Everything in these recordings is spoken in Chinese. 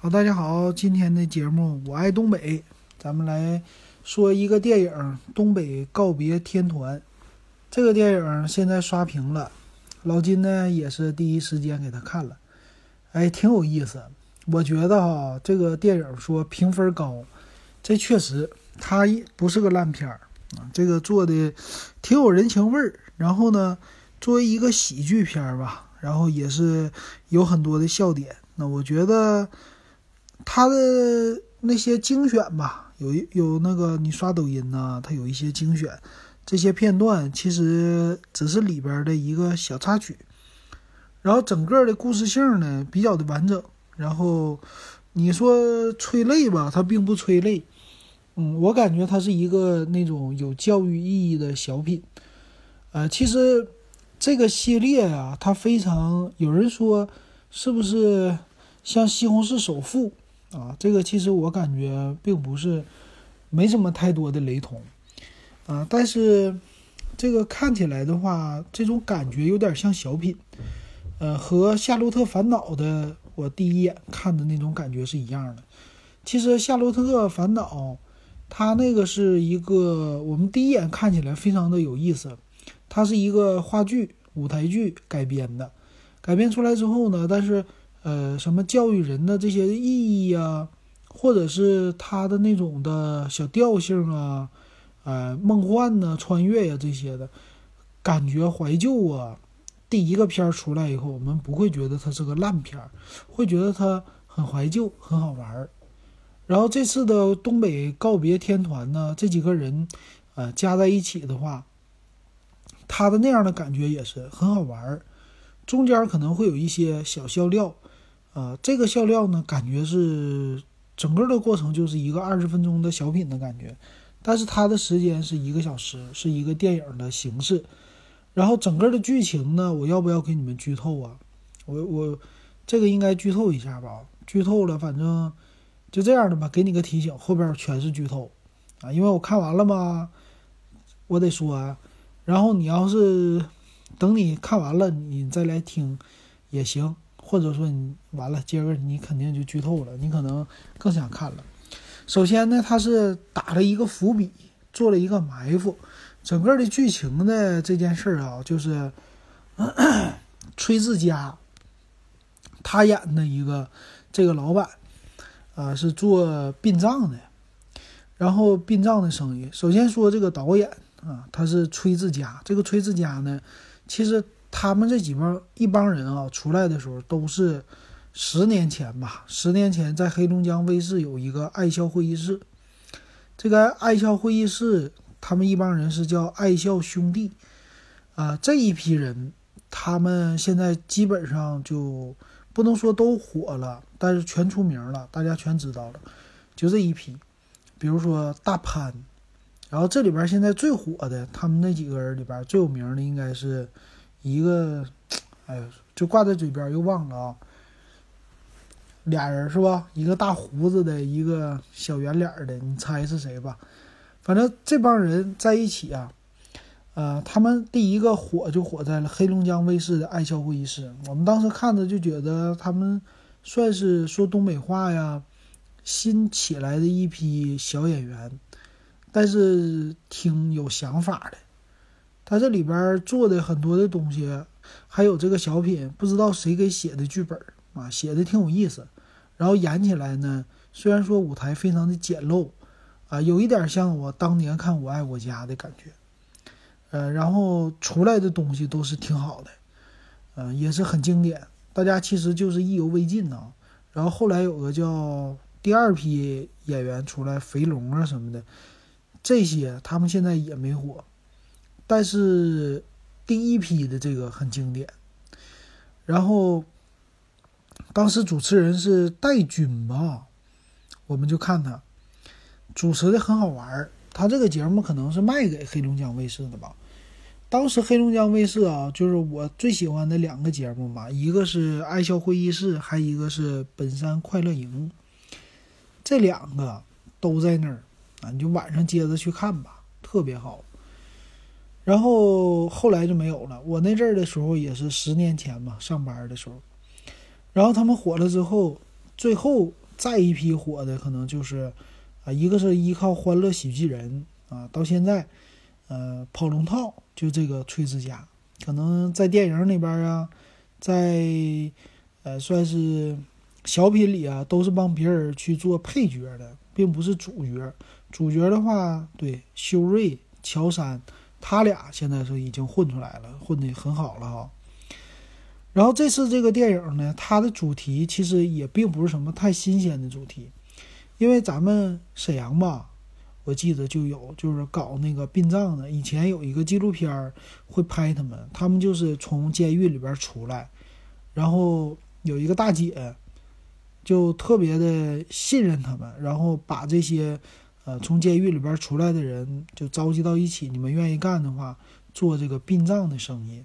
好，大家好，今天的节目我爱东北，咱们来说一个电影《东北告别天团》。这个电影现在刷屏了，老金呢也是第一时间给他看了，哎，挺有意思。我觉得哈，这个电影说评分高，这确实它不是个烂片儿啊，这个做的挺有人情味儿。然后呢，作为一个喜剧片儿吧，然后也是有很多的笑点。那我觉得。他的那些精选吧，有一有那个你刷抖音呢，他有一些精选，这些片段其实只是里边的一个小插曲，然后整个的故事性呢比较的完整，然后你说催泪吧，它并不催泪，嗯，我感觉它是一个那种有教育意义的小品，呃，其实这个系列啊，它非常有人说是不是像《西红柿首富》。啊，这个其实我感觉并不是没什么太多的雷同，啊，但是这个看起来的话，这种感觉有点像小品，呃，和《夏洛特烦恼》的我第一眼看的那种感觉是一样的。其实《夏洛特烦恼》它那个是一个我们第一眼看起来非常的有意思，它是一个话剧舞台剧改编的，改编出来之后呢，但是。呃，什么教育人的这些意义呀，或者是他的那种的小调性啊，呃，梦幻呢、穿越呀这些的，感觉怀旧啊。第一个片儿出来以后，我们不会觉得它是个烂片儿，会觉得它很怀旧、很好玩儿。然后这次的东北告别天团呢，这几个人，呃，加在一起的话，他的那样的感觉也是很好玩儿，中间可能会有一些小笑料。呃，这个笑料呢，感觉是整个的过程就是一个二十分钟的小品的感觉，但是它的时间是一个小时，是一个电影的形式。然后整个的剧情呢，我要不要给你们剧透啊？我我这个应该剧透一下吧？剧透了，反正就这样的吧，给你个提醒，后边全是剧透啊，因为我看完了嘛，我得说。啊然后你要是等你看完了，你再来听也行。或者说你完了，今儿个你肯定就剧透了，你可能更想看了。首先呢，他是打了一个伏笔，做了一个埋伏。整个的剧情的这件事儿啊，就是 崔志佳他演的一个这个老板，啊，是做殡葬的，然后殡葬的生意。首先说这个导演啊，他是崔志佳。这个崔志佳呢，其实。他们这几帮一帮人啊，出来的时候都是十年前吧。十年前在黑龙江卫视有一个爱笑会议室，这个爱笑会议室，他们一帮人是叫爱笑兄弟啊。这一批人，他们现在基本上就不能说都火了，但是全出名了，大家全知道了。就这一批，比如说大潘，然后这里边现在最火的，他们那几个人里边最有名的应该是。一个，哎呦，就挂在嘴边又忘了啊。俩人是吧？一个大胡子的，一个小圆脸的，你猜是谁吧？反正这帮人在一起啊，呃，他们第一个火就火在了黑龙江卫视的爱笑会议室。我们当时看着就觉得他们算是说东北话呀，新起来的一批小演员，但是挺有想法的。他这里边做的很多的东西，还有这个小品，不知道谁给写的剧本啊，写的挺有意思。然后演起来呢，虽然说舞台非常的简陋，啊，有一点像我当年看《我爱我家》的感觉，呃，然后出来的东西都是挺好的，嗯，也是很经典。大家其实就是意犹未尽呢。然后后来有个叫第二批演员出来，肥龙啊什么的，这些他们现在也没火。但是第一批的这个很经典，然后当时主持人是戴军吧，我们就看他主持的很好玩儿。他这个节目可能是卖给黑龙江卫视的吧。当时黑龙江卫视啊，就是我最喜欢的两个节目嘛，一个是爱笑会议室，还一个是本山快乐营。这两个都在那儿啊，你就晚上接着去看吧，特别好。然后后来就没有了。我那阵儿的时候也是十年前嘛，上班的时候。然后他们火了之后，最后再一批火的可能就是啊，一个是依靠《欢乐喜剧人》啊，到现在，呃，跑龙套就这个崔志佳，可能在电影里边啊，在呃算是小品里啊，都是帮别人去做配角的，并不是主角。主角的话，对，修睿、乔杉，他俩现在是已经混出来了，混得很好了哈。然后这次这个电影呢，它的主题其实也并不是什么太新鲜的主题，因为咱们沈阳吧，我记得就有就是搞那个殡葬的，以前有一个纪录片会拍他们，他们就是从监狱里边出来，然后有一个大姐就特别的信任他们，然后把这些呃从监狱里边出来的人就召集到一起，你们愿意干的话，做这个殡葬的生意。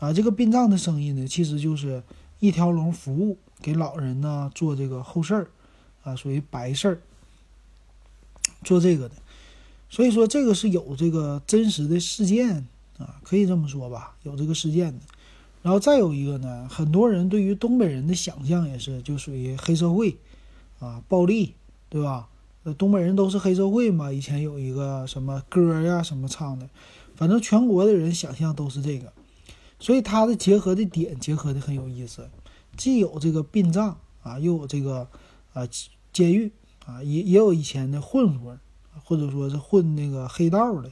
啊，这个殡葬的生意呢，其实就是一条龙服务，给老人呢做这个后事儿，啊，属于白事儿，做这个的。所以说，这个是有这个真实的事件啊，可以这么说吧，有这个事件的。然后再有一个呢，很多人对于东北人的想象也是，就属于黑社会，啊，暴力，对吧？呃，东北人都是黑社会嘛，以前有一个什么歌呀，什么唱的，反正全国的人想象都是这个。所以它的结合的点结合的很有意思，既有这个殡葬啊，又有这个啊监狱啊，也也有以前的混混，或者说是混那个黑道的，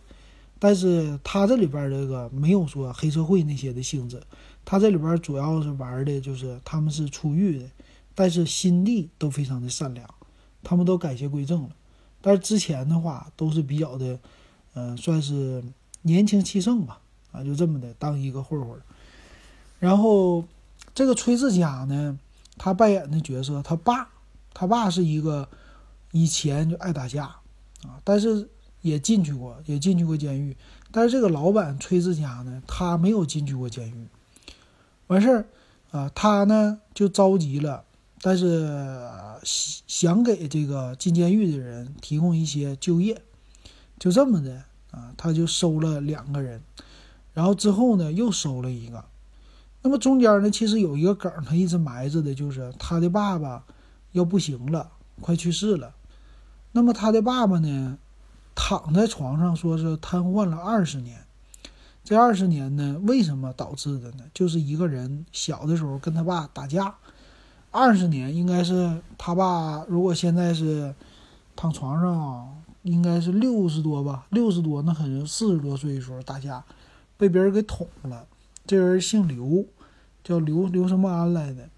但是它这里边这个没有说黑社会那些的性质，它这里边主要是玩的就是他们是出狱的，但是心地都非常的善良，他们都改邪归正了，但是之前的话都是比较的，嗯，算是年轻气盛吧。啊，就这么的当一个混混，然后这个崔志佳呢，他扮演的角色，他爸，他爸是一个以前就爱打架啊，但是也进去过，也进去过监狱。但是这个老板崔志佳呢，他没有进去过监狱。完事儿啊，他呢就着急了，但是想给这个进监狱的人提供一些就业，就这么的啊，他就收了两个人。然后之后呢，又收了一个。那么中间呢，其实有一个梗，他一直埋着的，就是他的爸爸要不行了，快去世了。那么他的爸爸呢，躺在床上，说是瘫痪了二十年。这二十年呢，为什么导致的呢？就是一个人小的时候跟他爸打架。二十年应该是他爸，如果现在是躺床上，应该是六十多吧，六十多，那可能四十多岁的时候打架。被别人给捅了，这人姓刘，叫刘刘什么安来的。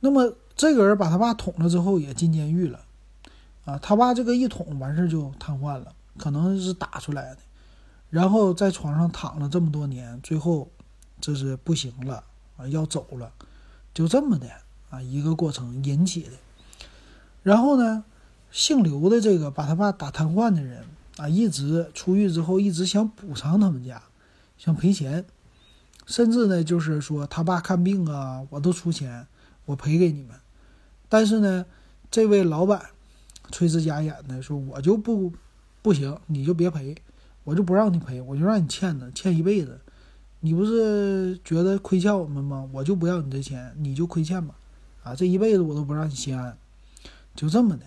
那么这个人把他爸捅了之后也进监狱了，啊，他爸这个一捅完事就瘫痪了，可能是打出来的，然后在床上躺了这么多年，最后这是不行了啊，要走了，就这么的啊一个过程引起的。然后呢，姓刘的这个把他爸打瘫痪的人。啊，一直出狱之后，一直想补偿他们家，想赔钱，甚至呢，就是说他爸看病啊，我都出钱，我赔给你们。但是呢，这位老板崔志佳演的说，我就不不行，你就别赔，我就不让你赔，我就让你欠的，欠一辈子。你不是觉得亏欠我们吗？我就不要你的钱，你就亏欠吧。啊，这一辈子我都不让你心安，就这么的。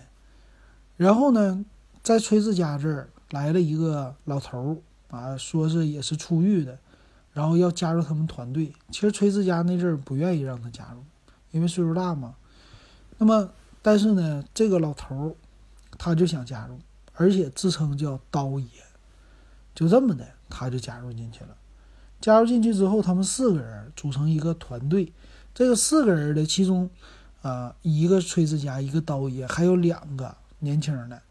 然后呢，在崔志家这儿。来了一个老头儿啊，说是也是出狱的，然后要加入他们团队。其实崔志家那阵儿不愿意让他加入，因为岁数大嘛。那么，但是呢，这个老头儿他就想加入，而且自称叫刀爷，就这么的他就加入进去了。加入进去之后，他们四个人组成一个团队。这个四个人的其中，啊，一个崔志佳，一个刀爷，还有两个年轻的。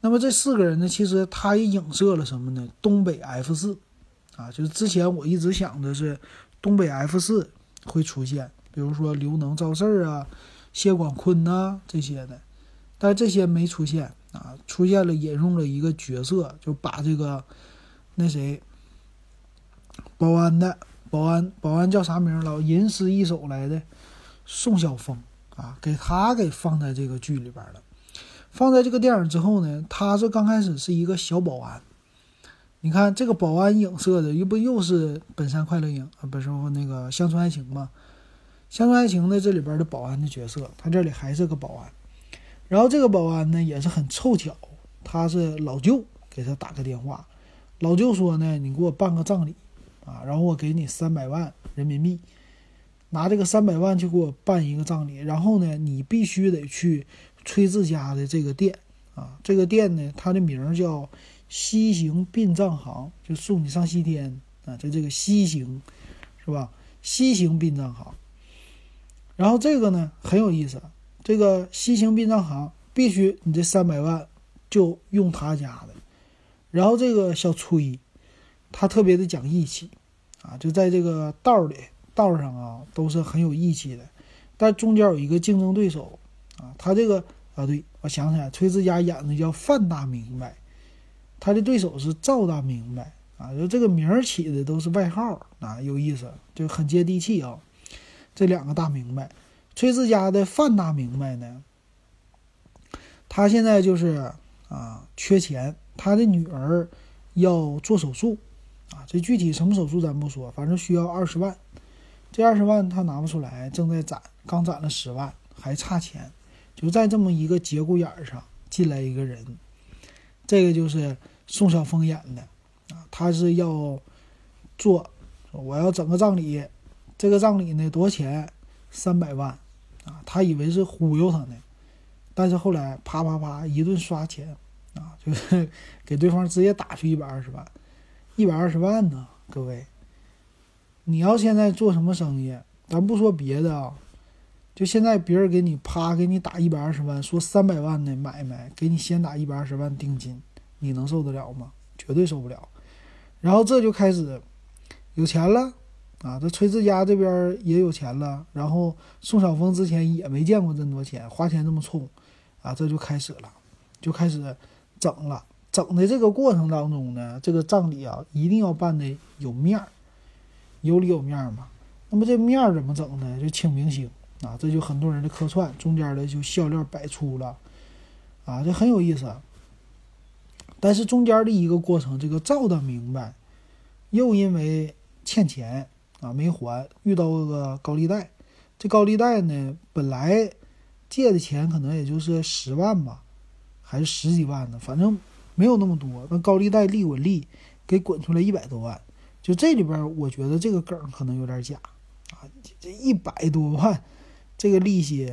那么这四个人呢，其实他也影射了什么呢？东北 F 四，啊，就是之前我一直想的是东北 F 四会出现，比如说刘能、赵四啊、谢广坤呐这些的，但这些没出现啊，出现了引用了一个角色，就把这个那谁保安的保安保安叫啥名了？吟诗一首来的宋晓峰啊，给他给放在这个剧里边了。放在这个电影之后呢，他是刚开始是一个小保安。你看这个保安影射的，又不又是《本山快乐营》啊，不是那个《乡村爱情》吗？乡村爱情》呢，这里边的保安的角色，他这里还是个保安。然后这个保安呢，也是很凑巧，他是老舅给他打个电话，老舅说呢，你给我办个葬礼啊，然后我给你三百万人民币，拿这个三百万去给我办一个葬礼，然后呢，你必须得去崔志家的这个店啊，这个店呢，它的名叫西行殡葬行，就送你上西天啊，在这个西行，是吧？西行殡葬行。然后这个呢很有意思，这个西行殡葬行必须你这三百万就用他家的。然后这个小崔，他特别的讲义气，啊，就在这个道里道上啊都是很有义气的。但中间有一个竞争对手啊，他这个啊，对我想起来，崔志佳演的叫范大明白，他的对手是赵大明白啊，就这个名儿起的都是外号啊，有意思，就很接地气啊。这两个大明白，崔志佳的范大明白呢，他现在就是啊缺钱，他的女儿要做手术，这具体什么手术咱不说，反正需要二十万，这二十万他拿不出来，正在攒，刚攒了十万，还差钱，就在这么一个节骨眼上进来一个人，这个就是宋晓峰演的，啊，他是要做，我要整个葬礼。这个葬礼呢，多少钱？三百万，啊，他以为是忽悠他呢，但是后来啪啪啪一顿刷钱，啊，就是 给对方直接打去一百二十万，一百二十万呢，各位，你要现在做什么生意，咱不说别的啊，就现在别人给你啪给你打一百二十万，说三百万的买卖，给你先打一百二十万定金，你能受得了吗？绝对受不了。然后这就开始有钱了。啊，这崔志家这边也有钱了，然后宋晓峰之前也没见过这么多钱，花钱这么冲，啊，这就开始了，就开始整了。整的这个过程当中呢，这个葬礼啊，一定要办的有面儿，有里有面儿嘛。那么这面儿怎么整呢？就请明星啊，这就很多人的客串，中间的就笑料百出了，啊，这很有意思。但是中间的一个过程，这个赵的明白，又因为欠钱。啊，没还，遇到个高利贷，这高利贷呢，本来借的钱可能也就是十万吧，还是十几万呢，反正没有那么多。那高利贷利滚利，给滚出来一百多万，就这里边，我觉得这个梗可能有点假啊，这一百多万，这个利息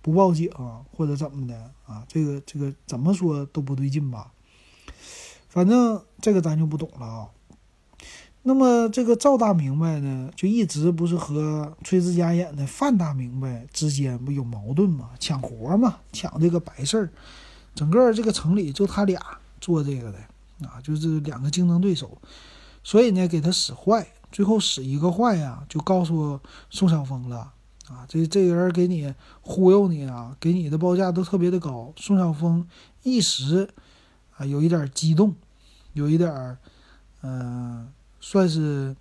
不报警或者怎么的啊，这个这个怎么说都不对劲吧？反正这个咱就不懂了啊。那么这个赵大明白呢，就一直不是和崔志佳演的范大明白之间不有矛盾吗？抢活嘛，抢这个白事儿。整个这个城里就他俩做这个的啊，就是两个竞争对手，所以呢给他使坏，最后使一个坏呀，就告诉宋晓峰了啊，这这个人给你忽悠你啊，给你的报价都特别的高。宋晓峰一时啊有一点激动，有一点嗯。算是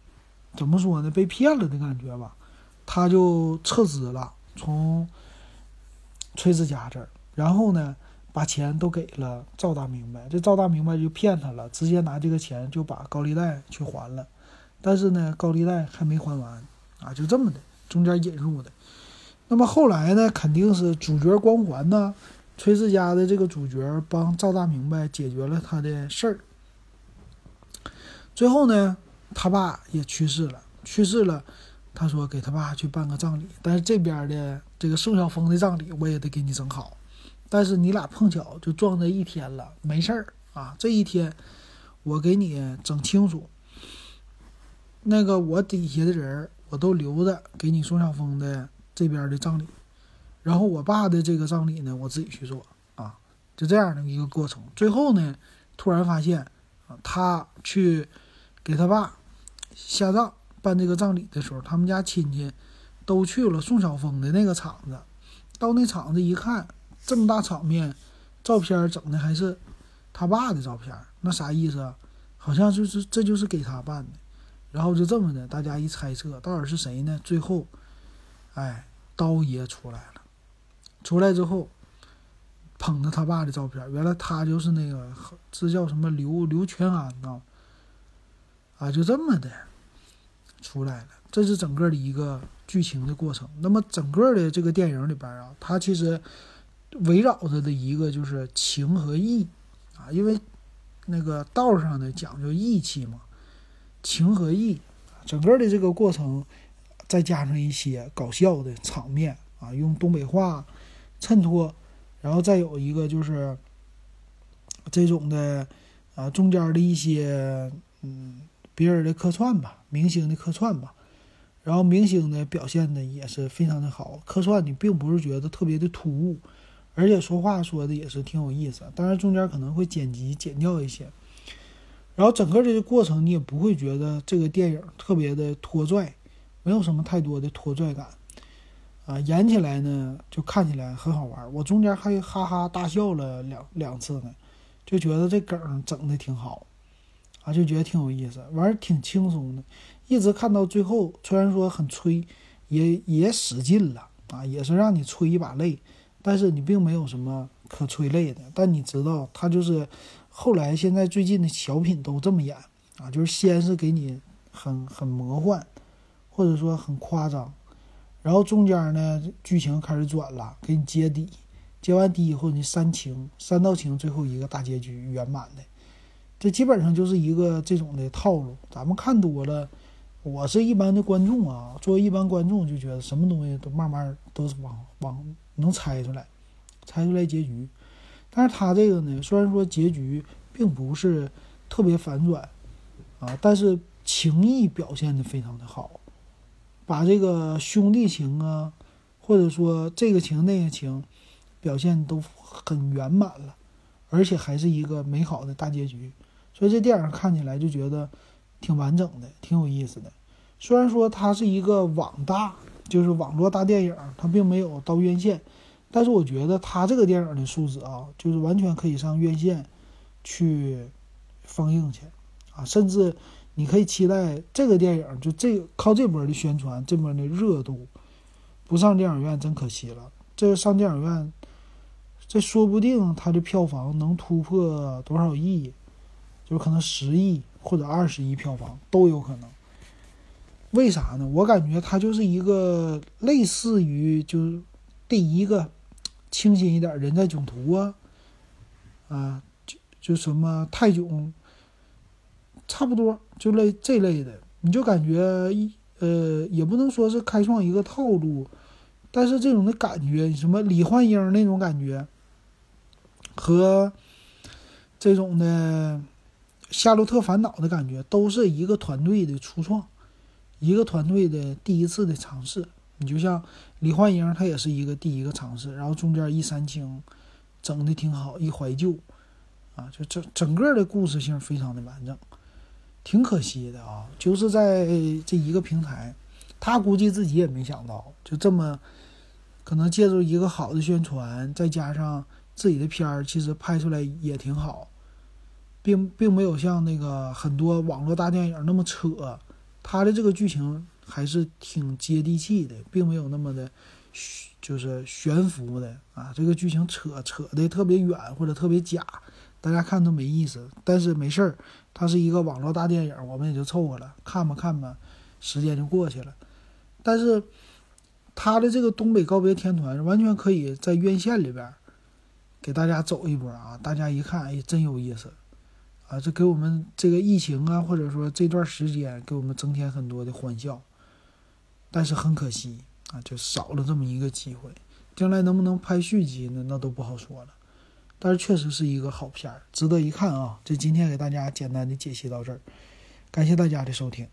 怎么说呢？被骗了的感觉吧，他就撤资了，从崔志家这儿，然后呢，把钱都给了赵大明白。这赵大明白就骗他了，直接拿这个钱就把高利贷去还了。但是呢，高利贷还没还完啊，就这么的，中间引入的。那么后来呢，肯定是主角光环呢，崔志家的这个主角帮赵大明白解决了他的事儿。最后呢。他爸也去世了，去世了，他说给他爸去办个葬礼，但是这边的这个宋晓峰的葬礼我也得给你整好，但是你俩碰巧就撞在一天了，没事儿啊，这一天我给你整清楚，那个我底下的人我都留着给你宋晓峰的这边的葬礼，然后我爸的这个葬礼呢我自己去做啊，就这样的一个过程，最后呢突然发现他去给他爸。下葬办这个葬礼的时候，他们家亲戚都去了宋晓峰的那个场子。到那场子一看，这么大场面，照片整的还是他爸的照片，那啥意思？好像就是这就是给他办的。然后就这么的，大家一猜测，到底是谁呢？最后，哎，刀爷出来了。出来之后，捧着他爸的照片，原来他就是那个这叫什么刘刘全安呐。啊，就这么的出来了，这是整个的一个剧情的过程。那么整个的这个电影里边啊，他其实围绕着的一个就是情和义啊，因为那个道上的讲究义气嘛，情和义，整个的这个过程再加上一些搞笑的场面啊，用东北话衬托，然后再有一个就是这种的啊中间的一些嗯别人的客串吧，明星的客串吧。然后明星呢表现的也是非常的好，客串你并不是觉得特别的突兀，而且说话说的也是挺有意思。当然中间可能会剪辑剪掉一些，然后整个这个过程你也不会觉得这个电影特别的拖拽，没有什么太多的拖拽感，啊，演起来呢就看起来很好玩。我中间还哈哈大笑了两两次呢，就觉得这梗整的挺好，啊，就觉得挺有意思，玩儿挺轻松的。一直看到最后，虽然说很催，也也使劲了啊，也是让你催一把泪，但是你并没有什么可催泪的。但你知道，他就是后来现在最近的小品都这么演啊，就是先是给你很很魔幻，或者说很夸张，然后中间呢剧情开始转了，给你揭底，揭完底以后你煽情，煽到情，最后一个大结局圆满的，这基本上就是一个这种的套路。咱们看多了。我是一般的观众啊，作为一般观众就觉得什么东西都慢慢都是往往能猜出来，猜出来结局。但是他这个呢，虽然说结局并不是特别反转啊，但是情谊表现的非常的好，把这个兄弟情啊，或者说这个情那个情，表现都很圆满了，而且还是一个美好的大结局。所以这电影看起来就觉得。挺完整的，挺有意思的。虽然说它是一个网大，就是网络大电影，它并没有到院线，但是我觉得它这个电影的素质啊，就是完全可以上院线去放映去啊。甚至你可以期待这个电影，就这靠这波的宣传，这波的热度，不上电影院真可惜了。这上电影院，这说不定它的票房能突破多少亿，就可能十亿。或者二十亿票房都有可能，为啥呢？我感觉它就是一个类似于就是第一个清新一点人在囧途啊，啊，就就什么泰囧，差不多就类这类的，你就感觉一呃也不能说是开创一个套路，但是这种的感觉，什么李焕英那种感觉，和这种的。《夏洛特烦恼》的感觉都是一个团队的初创，一个团队的第一次的尝试。你就像李焕英，她也是一个第一个尝试，然后中间一煽情，整的挺好，一怀旧，啊，就整整个的故事性非常的完整，挺可惜的啊，就是在这一个平台，他估计自己也没想到，就这么可能借助一个好的宣传，再加上自己的片儿，其实拍出来也挺好。并并没有像那个很多网络大电影那么扯，他的这个剧情还是挺接地气的，并没有那么的，就是悬浮的啊。这个剧情扯扯的特别远或者特别假，大家看都没意思。但是没事儿，它是一个网络大电影，我们也就凑合了，看吧看吧，时间就过去了。但是他的这个《东北告别天团》完全可以在院线里边给大家走一波啊！大家一看，哎，真有意思。啊，这给我们这个疫情啊，或者说这段时间给我们增添很多的欢笑，但是很可惜啊，就少了这么一个机会。将来能不能拍续集呢？那都不好说了。但是确实是一个好片儿，值得一看啊！这今天给大家简单的解析到这儿，感谢大家的收听。